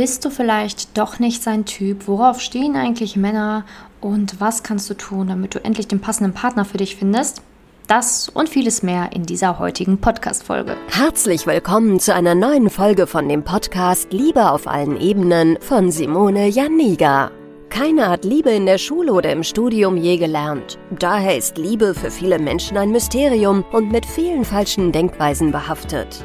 Bist du vielleicht doch nicht sein Typ? Worauf stehen eigentlich Männer? Und was kannst du tun, damit du endlich den passenden Partner für dich findest? Das und vieles mehr in dieser heutigen Podcast-Folge. Herzlich willkommen zu einer neuen Folge von dem Podcast Liebe auf allen Ebenen von Simone Janiga. Keiner hat Liebe in der Schule oder im Studium je gelernt. Daher ist Liebe für viele Menschen ein Mysterium und mit vielen falschen Denkweisen behaftet.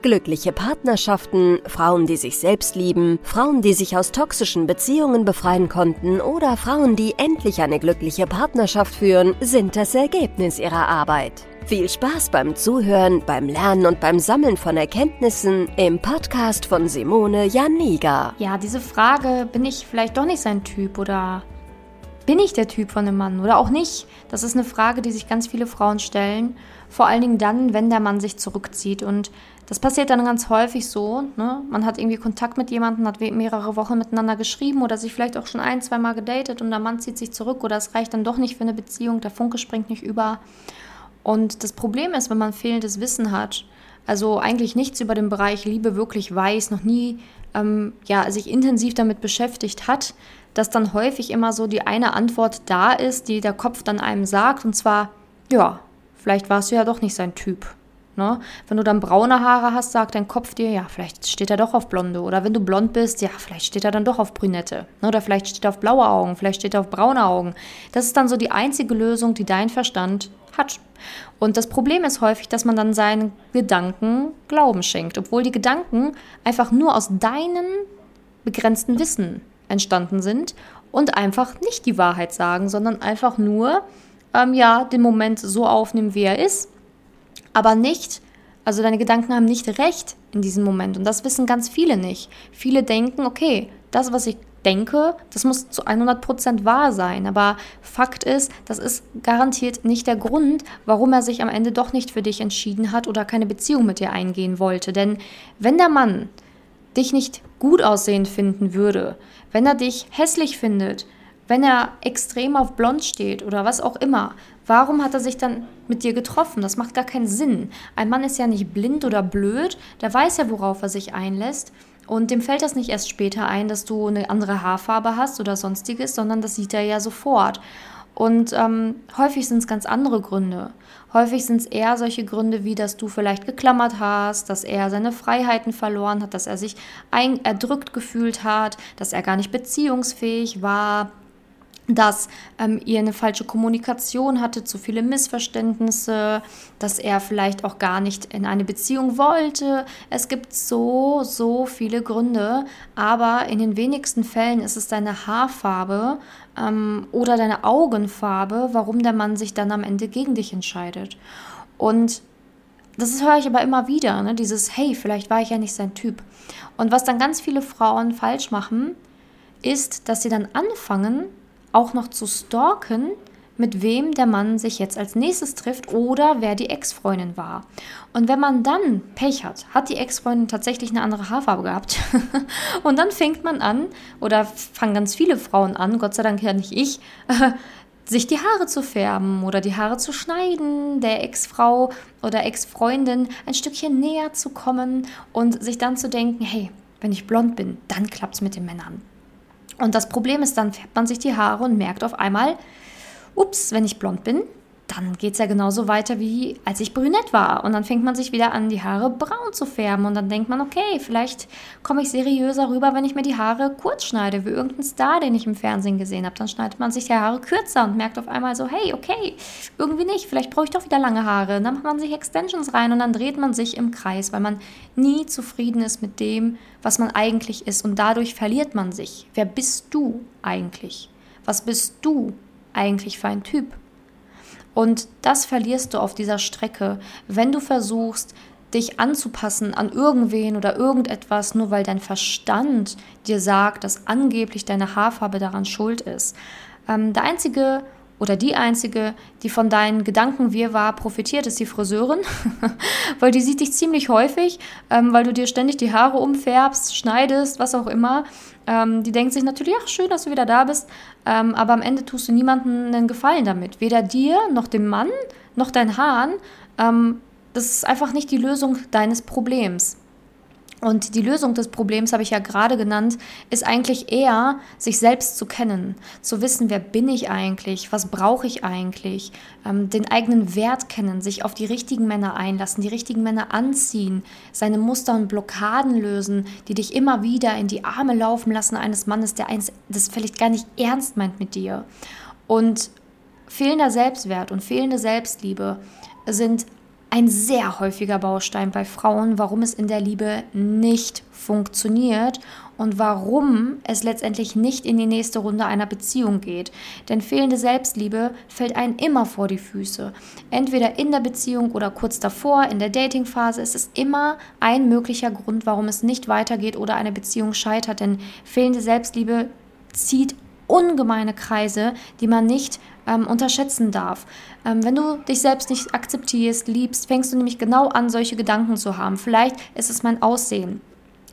Glückliche Partnerschaften, Frauen, die sich selbst lieben, Frauen, die sich aus toxischen Beziehungen befreien konnten oder Frauen, die endlich eine glückliche Partnerschaft führen, sind das Ergebnis ihrer Arbeit. Viel Spaß beim Zuhören, beim Lernen und beim Sammeln von Erkenntnissen im Podcast von Simone Janiga. Ja, diese Frage, bin ich vielleicht doch nicht sein Typ oder bin ich der Typ von einem Mann oder auch nicht? Das ist eine Frage, die sich ganz viele Frauen stellen. Vor allen Dingen dann, wenn der Mann sich zurückzieht. Und das passiert dann ganz häufig so. Ne? Man hat irgendwie Kontakt mit jemandem, hat mehrere Wochen miteinander geschrieben oder sich vielleicht auch schon ein, zwei Mal gedatet und der Mann zieht sich zurück oder es reicht dann doch nicht für eine Beziehung, der Funke springt nicht über. Und das Problem ist, wenn man fehlendes Wissen hat, also eigentlich nichts über den Bereich Liebe wirklich weiß, noch nie ähm, ja, sich intensiv damit beschäftigt hat, dass dann häufig immer so die eine Antwort da ist, die der Kopf dann einem sagt, und zwar, ja, vielleicht warst du ja doch nicht sein Typ. Ne? Wenn du dann braune Haare hast, sagt dein Kopf dir, ja, vielleicht steht er doch auf blonde. Oder wenn du blond bist, ja, vielleicht steht er dann doch auf brünette. Ne? Oder vielleicht steht er auf blaue Augen, vielleicht steht er auf braune Augen. Das ist dann so die einzige Lösung, die dein Verstand hat. Und das Problem ist häufig, dass man dann seinen Gedanken Glauben schenkt, obwohl die Gedanken einfach nur aus deinem begrenzten Wissen entstanden sind und einfach nicht die Wahrheit sagen, sondern einfach nur ähm, ja den Moment so aufnehmen, wie er ist, aber nicht, also deine Gedanken haben nicht recht in diesem Moment und das wissen ganz viele nicht. Viele denken, okay, das, was ich denke, das muss zu 100% wahr sein. Aber Fakt ist, das ist garantiert nicht der Grund, warum er sich am Ende doch nicht für dich entschieden hat oder keine Beziehung mit dir eingehen wollte. Denn wenn der Mann dich nicht gut aussehend finden würde, wenn er dich hässlich findet, wenn er extrem auf blond steht oder was auch immer, warum hat er sich dann mit dir getroffen? Das macht gar keinen Sinn. Ein Mann ist ja nicht blind oder blöd, der weiß ja, worauf er sich einlässt. Und dem fällt das nicht erst später ein, dass du eine andere Haarfarbe hast oder sonstiges, sondern das sieht er ja sofort. Und ähm, häufig sind es ganz andere Gründe. Häufig sind es eher solche Gründe wie, dass du vielleicht geklammert hast, dass er seine Freiheiten verloren hat, dass er sich ein erdrückt gefühlt hat, dass er gar nicht beziehungsfähig war, dass ähm, ihr eine falsche Kommunikation hatte, zu viele Missverständnisse, dass er vielleicht auch gar nicht in eine Beziehung wollte. Es gibt so, so viele Gründe, aber in den wenigsten Fällen ist es deine Haarfarbe ähm, oder deine Augenfarbe, warum der Mann sich dann am Ende gegen dich entscheidet. Und das höre ich aber immer wieder, ne? dieses, hey, vielleicht war ich ja nicht sein Typ. Und was dann ganz viele Frauen falsch machen, ist, dass sie dann anfangen, auch noch zu stalken, mit wem der Mann sich jetzt als nächstes trifft oder wer die Ex-Freundin war. Und wenn man dann Pech hat, hat die Ex-Freundin tatsächlich eine andere Haarfarbe gehabt. und dann fängt man an, oder fangen ganz viele Frauen an, Gott sei Dank ja nicht ich, sich die Haare zu färben oder die Haare zu schneiden, der Ex-Frau oder Ex-Freundin ein Stückchen näher zu kommen und sich dann zu denken, hey, wenn ich blond bin, dann klappt es mit den Männern. Und das Problem ist, dann färbt man sich die Haare und merkt auf einmal, ups, wenn ich blond bin, dann geht es ja genauso weiter wie als ich brünett war. Und dann fängt man sich wieder an, die Haare braun zu färben. Und dann denkt man, okay, vielleicht komme ich seriöser rüber, wenn ich mir die Haare kurz schneide, wie irgendein Star, den ich im Fernsehen gesehen habe. Dann schneidet man sich die Haare kürzer und merkt auf einmal so, hey, okay, irgendwie nicht, vielleicht brauche ich doch wieder lange Haare. Und dann macht man sich Extensions rein und dann dreht man sich im Kreis, weil man nie zufrieden ist mit dem, was man eigentlich ist. Und dadurch verliert man sich. Wer bist du eigentlich? Was bist du eigentlich für ein Typ? Und das verlierst du auf dieser Strecke, wenn du versuchst, dich anzupassen an irgendwen oder irgendetwas, nur weil dein Verstand dir sagt, dass angeblich deine Haarfarbe daran schuld ist. Ähm, der einzige oder die einzige, die von deinen Gedanken wir war profitiert, ist die Friseurin, weil die sieht dich ziemlich häufig, ähm, weil du dir ständig die Haare umfärbst, schneidest, was auch immer. Ähm, die denkt sich natürlich, ach schön, dass du wieder da bist, ähm, aber am Ende tust du niemandem einen Gefallen damit, weder dir noch dem Mann noch deinen Haaren. Ähm, das ist einfach nicht die Lösung deines Problems. Und die Lösung des Problems, habe ich ja gerade genannt, ist eigentlich eher, sich selbst zu kennen, zu wissen, wer bin ich eigentlich, was brauche ich eigentlich, ähm, den eigenen Wert kennen, sich auf die richtigen Männer einlassen, die richtigen Männer anziehen, seine Muster und Blockaden lösen, die dich immer wieder in die Arme laufen lassen eines Mannes, der eins, das vielleicht gar nicht ernst meint mit dir. Und fehlender Selbstwert und fehlende Selbstliebe sind ein sehr häufiger Baustein bei Frauen, warum es in der Liebe nicht funktioniert und warum es letztendlich nicht in die nächste Runde einer Beziehung geht. Denn fehlende Selbstliebe fällt einem immer vor die Füße. Entweder in der Beziehung oder kurz davor, in der Datingphase, ist es immer ein möglicher Grund, warum es nicht weitergeht oder eine Beziehung scheitert. Denn fehlende Selbstliebe zieht ungemeine Kreise, die man nicht ähm, unterschätzen darf. Ähm, wenn du dich selbst nicht akzeptierst, liebst, fängst du nämlich genau an, solche Gedanken zu haben. Vielleicht ist es mein Aussehen.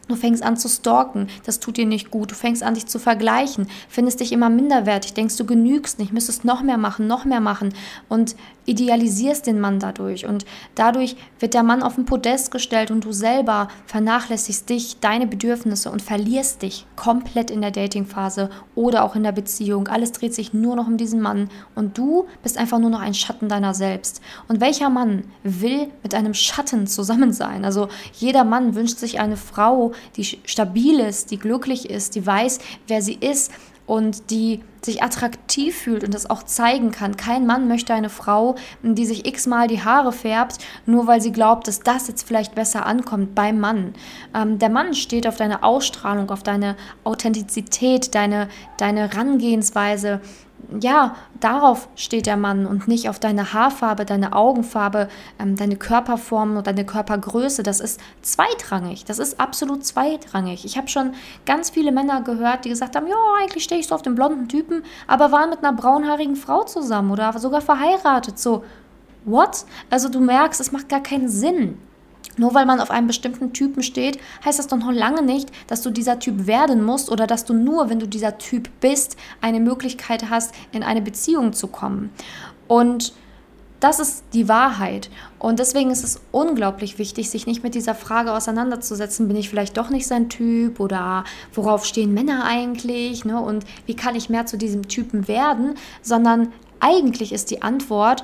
Du fängst an zu stalken, das tut dir nicht gut. Du fängst an, dich zu vergleichen, findest dich immer minderwertig, denkst, du genügst nicht, müsstest noch mehr machen, noch mehr machen und idealisierst den Mann dadurch. Und dadurch wird der Mann auf den Podest gestellt und du selber vernachlässigst dich, deine Bedürfnisse und verlierst dich komplett in der Datingphase oder auch in der Beziehung. Alles dreht sich nur noch um diesen Mann und du bist einfach nur noch ein Schatten deiner selbst. Und welcher Mann will mit einem Schatten zusammen sein? Also jeder Mann wünscht sich eine Frau, die stabil ist, die glücklich ist, die weiß, wer sie ist und die sich attraktiv fühlt und das auch zeigen kann. Kein Mann möchte eine Frau, die sich x-mal die Haare färbt, nur weil sie glaubt, dass das jetzt vielleicht besser ankommt beim Mann. Ähm, der Mann steht auf deine Ausstrahlung, auf deine Authentizität, deine, deine Rangehensweise, ja, darauf steht der Mann und nicht auf deine Haarfarbe, deine Augenfarbe, ähm, deine Körperform oder deine Körpergröße. Das ist zweitrangig. Das ist absolut zweitrangig. Ich habe schon ganz viele Männer gehört, die gesagt haben, ja, eigentlich stehe ich so auf den blonden Typen, aber waren mit einer braunhaarigen Frau zusammen oder sogar verheiratet. So, what? Also du merkst, es macht gar keinen Sinn. Nur weil man auf einem bestimmten Typen steht, heißt das doch noch lange nicht, dass du dieser Typ werden musst oder dass du nur, wenn du dieser Typ bist, eine Möglichkeit hast, in eine Beziehung zu kommen. Und das ist die Wahrheit. Und deswegen ist es unglaublich wichtig, sich nicht mit dieser Frage auseinanderzusetzen, bin ich vielleicht doch nicht sein Typ oder worauf stehen Männer eigentlich ne? und wie kann ich mehr zu diesem Typen werden, sondern eigentlich ist die Antwort,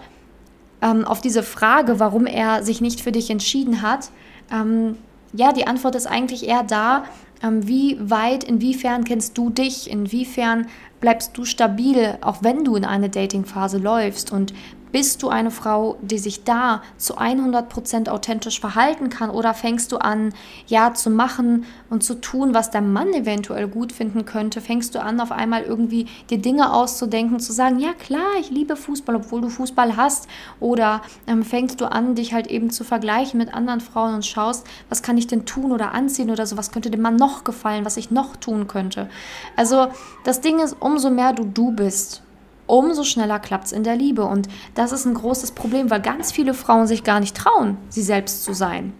ähm, auf diese Frage, warum er sich nicht für dich entschieden hat, ähm, ja, die Antwort ist eigentlich eher da, ähm, wie weit, inwiefern kennst du dich, inwiefern bleibst du stabil, auch wenn du in eine Datingphase läufst? Und bist du eine Frau, die sich da zu 100% authentisch verhalten kann oder fängst du an, ja, zu machen und zu tun, was der Mann eventuell gut finden könnte? Fängst du an, auf einmal irgendwie dir Dinge auszudenken, zu sagen, ja klar, ich liebe Fußball, obwohl du Fußball hast? Oder ähm, fängst du an, dich halt eben zu vergleichen mit anderen Frauen und schaust, was kann ich denn tun oder anziehen oder so, was könnte dem Mann noch gefallen, was ich noch tun könnte? Also das Ding ist, umso mehr du du bist, umso schneller klappt es in der Liebe. Und das ist ein großes Problem, weil ganz viele Frauen sich gar nicht trauen, sie selbst zu sein.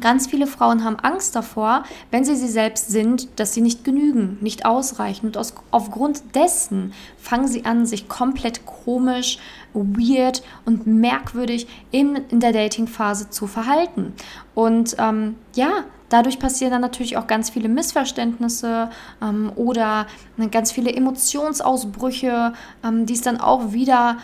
Ganz viele Frauen haben Angst davor, wenn sie sie selbst sind, dass sie nicht genügen, nicht ausreichen. Und aus, aufgrund dessen fangen sie an, sich komplett komisch, weird und merkwürdig in, in der Dating-Phase zu verhalten. Und ähm, ja, Dadurch passieren dann natürlich auch ganz viele Missverständnisse ähm, oder ganz viele Emotionsausbrüche, ähm, die es dann auch wieder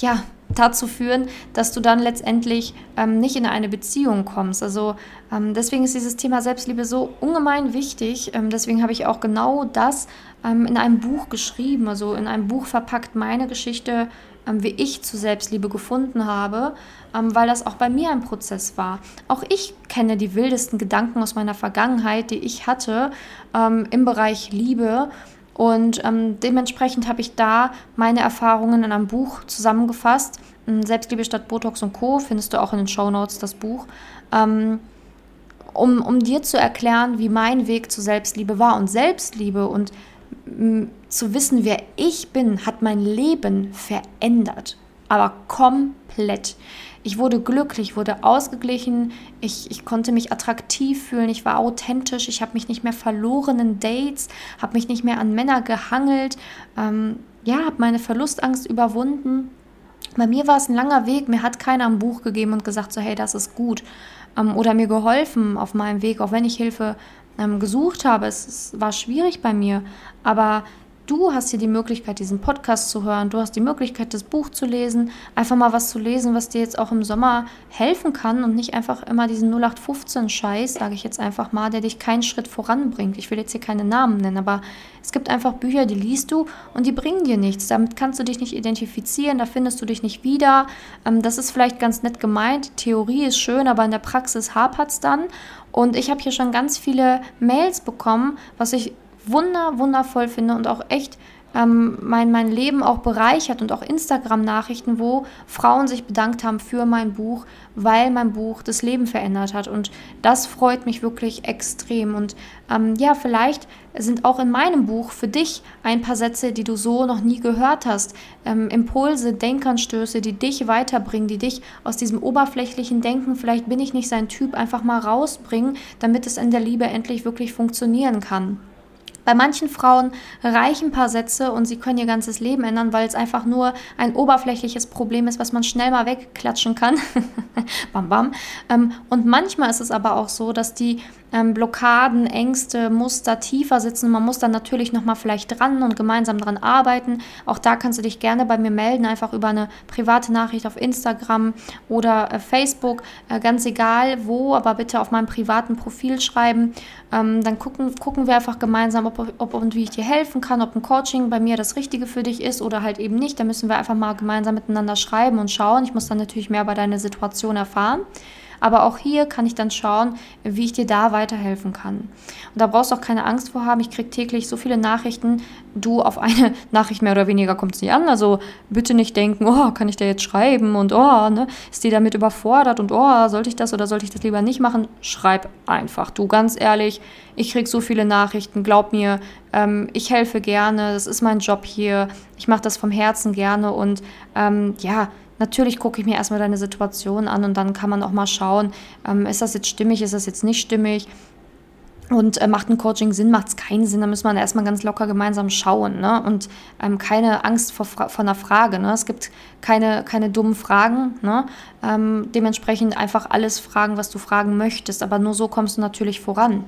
ja, dazu führen, dass du dann letztendlich ähm, nicht in eine Beziehung kommst. Also ähm, deswegen ist dieses Thema Selbstliebe so ungemein wichtig. Ähm, deswegen habe ich auch genau das ähm, in einem Buch geschrieben, also in einem Buch verpackt meine Geschichte wie ich zu Selbstliebe gefunden habe, ähm, weil das auch bei mir ein Prozess war. Auch ich kenne die wildesten Gedanken aus meiner Vergangenheit, die ich hatte ähm, im Bereich Liebe. Und ähm, dementsprechend habe ich da meine Erfahrungen in einem Buch zusammengefasst. Selbstliebe statt Botox und Co. findest du auch in den Show Notes das Buch. Ähm, um, um dir zu erklären, wie mein Weg zur Selbstliebe war. Und Selbstliebe und zu wissen, wer ich bin, hat mein Leben verändert. Aber komplett. Ich wurde glücklich, wurde ausgeglichen, ich, ich konnte mich attraktiv fühlen, ich war authentisch, ich habe mich nicht mehr verloren in Dates, habe mich nicht mehr an Männer gehangelt, ähm, ja, habe meine Verlustangst überwunden. Bei mir war es ein langer Weg, mir hat keiner ein Buch gegeben und gesagt, so hey, das ist gut. Ähm, oder mir geholfen auf meinem Weg, auch wenn ich Hilfe ähm, gesucht habe. Es, es war schwierig bei mir, aber Du hast hier die Möglichkeit, diesen Podcast zu hören. Du hast die Möglichkeit, das Buch zu lesen. Einfach mal was zu lesen, was dir jetzt auch im Sommer helfen kann und nicht einfach immer diesen 0815-Scheiß, sage ich jetzt einfach mal, der dich keinen Schritt voranbringt. Ich will jetzt hier keine Namen nennen, aber es gibt einfach Bücher, die liest du und die bringen dir nichts. Damit kannst du dich nicht identifizieren, da findest du dich nicht wieder. Ähm, das ist vielleicht ganz nett gemeint. Theorie ist schön, aber in der Praxis hapert es dann. Und ich habe hier schon ganz viele Mails bekommen, was ich wunder, wundervoll finde und auch echt ähm, mein, mein Leben auch bereichert und auch Instagram-Nachrichten, wo Frauen sich bedankt haben für mein Buch, weil mein Buch das Leben verändert hat. Und das freut mich wirklich extrem. Und ähm, ja, vielleicht sind auch in meinem Buch für dich ein paar Sätze, die du so noch nie gehört hast. Ähm, Impulse, Denkanstöße, die dich weiterbringen, die dich aus diesem oberflächlichen Denken, vielleicht bin ich nicht sein Typ, einfach mal rausbringen, damit es in der Liebe endlich wirklich funktionieren kann. Bei manchen Frauen reichen ein paar Sätze und sie können ihr ganzes Leben ändern, weil es einfach nur ein oberflächliches Problem ist, was man schnell mal wegklatschen kann. bam, bam. Ähm, und manchmal ist es aber auch so, dass die ähm, Blockaden, Ängste, Muster tiefer sitzen. Man muss dann natürlich nochmal vielleicht dran und gemeinsam dran arbeiten. Auch da kannst du dich gerne bei mir melden, einfach über eine private Nachricht auf Instagram oder äh, Facebook. Äh, ganz egal wo, aber bitte auf meinem privaten Profil schreiben. Ähm, dann gucken, gucken wir einfach gemeinsam, ob, ob und wie ich dir helfen kann, ob ein Coaching bei mir das Richtige für dich ist oder halt eben nicht. Da müssen wir einfach mal gemeinsam miteinander schreiben und schauen. Ich muss dann natürlich mehr über deine Situation erfahren. Aber auch hier kann ich dann schauen, wie ich dir da weiterhelfen kann. Und da brauchst du auch keine Angst vor haben. Ich kriege täglich so viele Nachrichten. Du auf eine Nachricht mehr oder weniger kommt es nicht an. Also bitte nicht denken, oh, kann ich da jetzt schreiben und oh, ne, ist die damit überfordert und oh, sollte ich das oder sollte ich das lieber nicht machen? Schreib einfach. Du, ganz ehrlich, ich kriege so viele Nachrichten. Glaub mir, ähm, ich helfe gerne. Das ist mein Job hier. Ich mache das vom Herzen gerne und ähm, ja, Natürlich gucke ich mir erstmal deine Situation an und dann kann man auch mal schauen, ähm, ist das jetzt stimmig, ist das jetzt nicht stimmig. Und äh, macht ein Coaching Sinn, macht es keinen Sinn, da muss man erstmal ganz locker gemeinsam schauen. Ne? Und ähm, keine Angst vor, vor einer Frage. Ne? Es gibt keine, keine dummen Fragen. Ne? Ähm, dementsprechend einfach alles fragen, was du fragen möchtest. Aber nur so kommst du natürlich voran.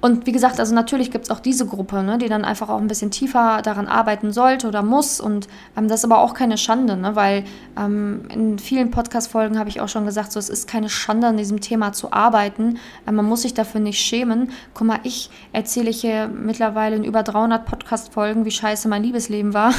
Und wie gesagt, also natürlich gibt es auch diese Gruppe, ne, die dann einfach auch ein bisschen tiefer daran arbeiten sollte oder muss. Und ähm, das ist aber auch keine Schande, ne, weil ähm, in vielen Podcast-Folgen habe ich auch schon gesagt, so, es ist keine Schande, an diesem Thema zu arbeiten. Ähm, man muss sich dafür nicht schämen. Guck mal, ich erzähle hier mittlerweile in über 300 Podcast-Folgen, wie scheiße mein Liebesleben war.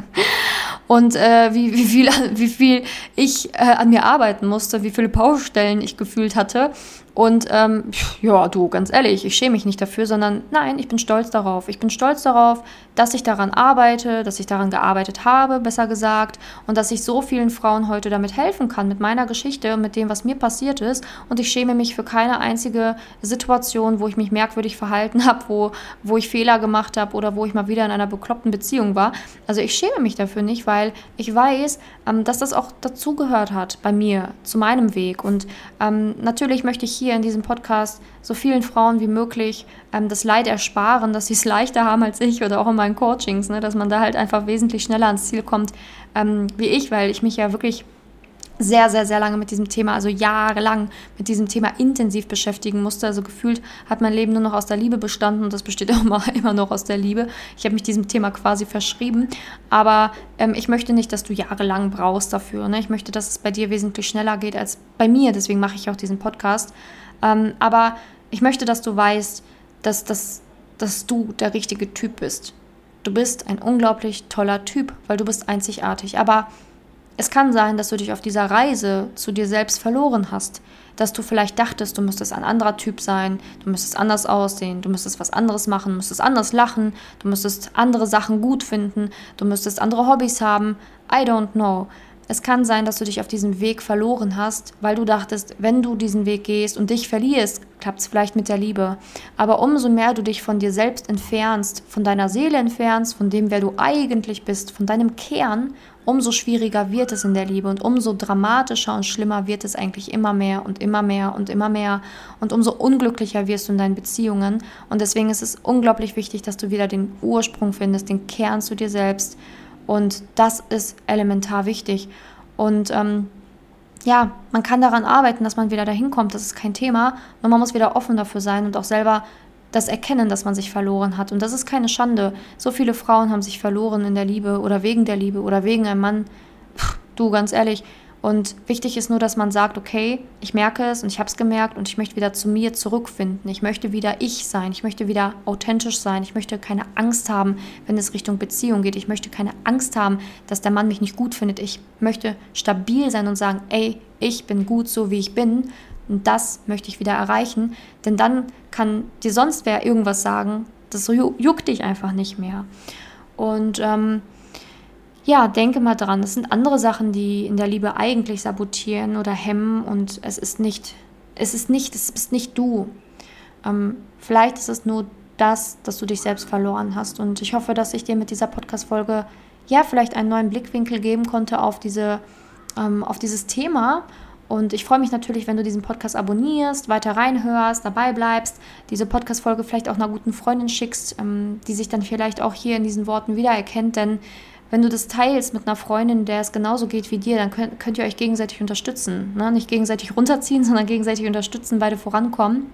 und äh, wie, wie, viel, wie viel ich äh, an mir arbeiten musste, wie viele Baustellen ich gefühlt hatte. Und ähm, ja, du, ganz ehrlich, ich schäme mich nicht dafür, sondern nein, ich bin stolz darauf. Ich bin stolz darauf, dass ich daran arbeite, dass ich daran gearbeitet habe, besser gesagt, und dass ich so vielen Frauen heute damit helfen kann, mit meiner Geschichte und mit dem, was mir passiert ist. Und ich schäme mich für keine einzige Situation, wo ich mich merkwürdig verhalten habe, wo, wo ich Fehler gemacht habe oder wo ich mal wieder in einer bekloppten Beziehung war. Also ich schäme mich dafür nicht, weil ich weiß, ähm, dass das auch dazugehört hat bei mir, zu meinem Weg. Und ähm, natürlich möchte ich hier in diesem Podcast so vielen Frauen wie möglich ähm, das Leid ersparen, dass sie es leichter haben als ich oder auch in meinen Coachings, ne, dass man da halt einfach wesentlich schneller ans Ziel kommt ähm, wie ich, weil ich mich ja wirklich sehr, sehr, sehr lange mit diesem Thema, also jahrelang mit diesem Thema intensiv beschäftigen musste. Also gefühlt hat mein Leben nur noch aus der Liebe bestanden und das besteht auch immer, immer noch aus der Liebe. Ich habe mich diesem Thema quasi verschrieben, aber ähm, ich möchte nicht, dass du jahrelang brauchst dafür. Ne? Ich möchte, dass es bei dir wesentlich schneller geht als bei mir, deswegen mache ich auch diesen Podcast. Ähm, aber ich möchte, dass du weißt, dass, dass, dass du der richtige Typ bist. Du bist ein unglaublich toller Typ, weil du bist einzigartig. Aber es kann sein, dass du dich auf dieser Reise zu dir selbst verloren hast, dass du vielleicht dachtest, du müsstest ein anderer Typ sein, du müsstest anders aussehen, du müsstest was anderes machen, du müsstest anders lachen, du müsstest andere Sachen gut finden, du müsstest andere Hobbys haben. I don't know. Es kann sein, dass du dich auf diesem Weg verloren hast, weil du dachtest, wenn du diesen Weg gehst und dich verlierst, klappt es vielleicht mit der Liebe. Aber umso mehr du dich von dir selbst entfernst, von deiner Seele entfernst, von dem, wer du eigentlich bist, von deinem Kern, umso schwieriger wird es in der Liebe und umso dramatischer und schlimmer wird es eigentlich immer mehr und immer mehr und immer mehr und umso unglücklicher wirst du in deinen Beziehungen. Und deswegen ist es unglaublich wichtig, dass du wieder den Ursprung findest, den Kern zu dir selbst. Und das ist elementar wichtig. Und ähm, ja, man kann daran arbeiten, dass man wieder dahin kommt, das ist kein Thema. Nur man muss wieder offen dafür sein und auch selber das Erkennen, dass man sich verloren hat. Und das ist keine Schande. So viele Frauen haben sich verloren in der Liebe oder wegen der Liebe oder wegen einem Mann. Pff, du, ganz ehrlich. Und wichtig ist nur, dass man sagt, okay, ich merke es und ich habe es gemerkt und ich möchte wieder zu mir zurückfinden. Ich möchte wieder ich sein. Ich möchte wieder authentisch sein. Ich möchte keine Angst haben, wenn es Richtung Beziehung geht. Ich möchte keine Angst haben, dass der Mann mich nicht gut findet. Ich möchte stabil sein und sagen, ey, ich bin gut so, wie ich bin. Und das möchte ich wieder erreichen. Denn dann kann dir sonst wer irgendwas sagen. Das juckt dich einfach nicht mehr. Und ähm, ja, denke mal dran. Das sind andere Sachen, die in der Liebe eigentlich sabotieren oder hemmen. Und es ist nicht, es ist nicht, es bist nicht du. Ähm, vielleicht ist es nur das, dass du dich selbst verloren hast. Und ich hoffe, dass ich dir mit dieser Podcast-Folge ja vielleicht einen neuen Blickwinkel geben konnte auf diese, ähm, auf dieses Thema und ich freue mich natürlich, wenn du diesen Podcast abonnierst, weiter reinhörst, dabei bleibst, diese Podcast-Folge vielleicht auch einer guten Freundin schickst, ähm, die sich dann vielleicht auch hier in diesen Worten wiedererkennt. Denn wenn du das teilst mit einer Freundin, der es genauso geht wie dir, dann könnt, könnt ihr euch gegenseitig unterstützen. Ne? Nicht gegenseitig runterziehen, sondern gegenseitig unterstützen, beide vorankommen.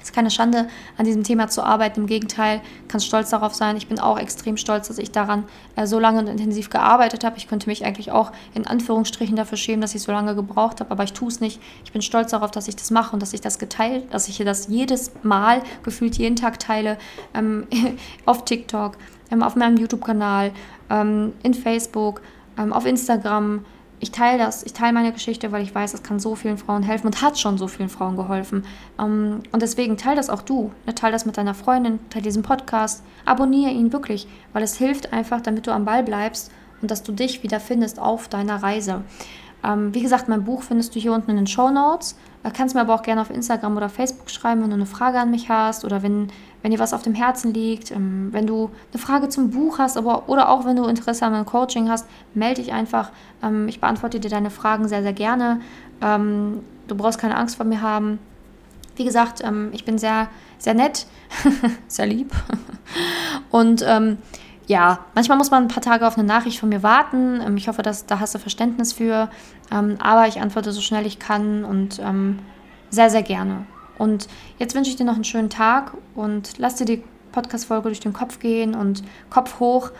Es ist keine Schande, an diesem Thema zu arbeiten. Im Gegenteil, kannst stolz darauf sein. Ich bin auch extrem stolz, dass ich daran äh, so lange und intensiv gearbeitet habe. Ich könnte mich eigentlich auch in Anführungsstrichen dafür schämen, dass ich so lange gebraucht habe, aber ich tue es nicht. Ich bin stolz darauf, dass ich das mache und dass ich das geteilt, dass ich das jedes Mal gefühlt jeden Tag teile ähm, auf TikTok, ähm, auf meinem YouTube-Kanal, ähm, in Facebook, ähm, auf Instagram ich teile das, ich teile meine Geschichte, weil ich weiß, es kann so vielen Frauen helfen und hat schon so vielen Frauen geholfen. Ähm, und deswegen teile das auch du. Ne? Teile das mit deiner Freundin, teile diesen Podcast, abonniere ihn wirklich, weil es hilft einfach, damit du am Ball bleibst und dass du dich wieder findest auf deiner Reise. Ähm, wie gesagt, mein Buch findest du hier unten in den Show Notes. Äh, kannst mir aber auch gerne auf Instagram oder Facebook schreiben, wenn du eine Frage an mich hast oder wenn, wenn dir was auf dem Herzen liegt. Ähm, wenn du eine Frage zum Buch hast aber, oder auch wenn du Interesse an meinem Coaching hast, melde dich einfach. Ähm, ich beantworte dir deine Fragen sehr, sehr gerne. Ähm, du brauchst keine Angst vor mir haben. Wie gesagt, ich bin sehr, sehr nett, sehr lieb. Und ja, manchmal muss man ein paar Tage auf eine Nachricht von mir warten. Ich hoffe, dass da hast du Verständnis für. Aber ich antworte so schnell ich kann und sehr, sehr gerne. Und jetzt wünsche ich dir noch einen schönen Tag und lass dir die Podcast-Folge durch den Kopf gehen und Kopf hoch.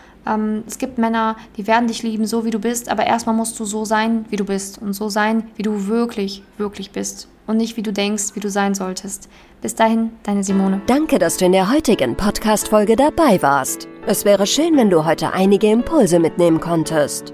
es gibt Männer, die werden dich lieben, so wie du bist, aber erstmal musst du so sein, wie du bist und so sein, wie du wirklich, wirklich bist und nicht wie du denkst, wie du sein solltest. Bis dahin, deine Simone. Danke, dass du in der heutigen Podcast-Folge dabei warst. Es wäre schön, wenn du heute einige Impulse mitnehmen konntest.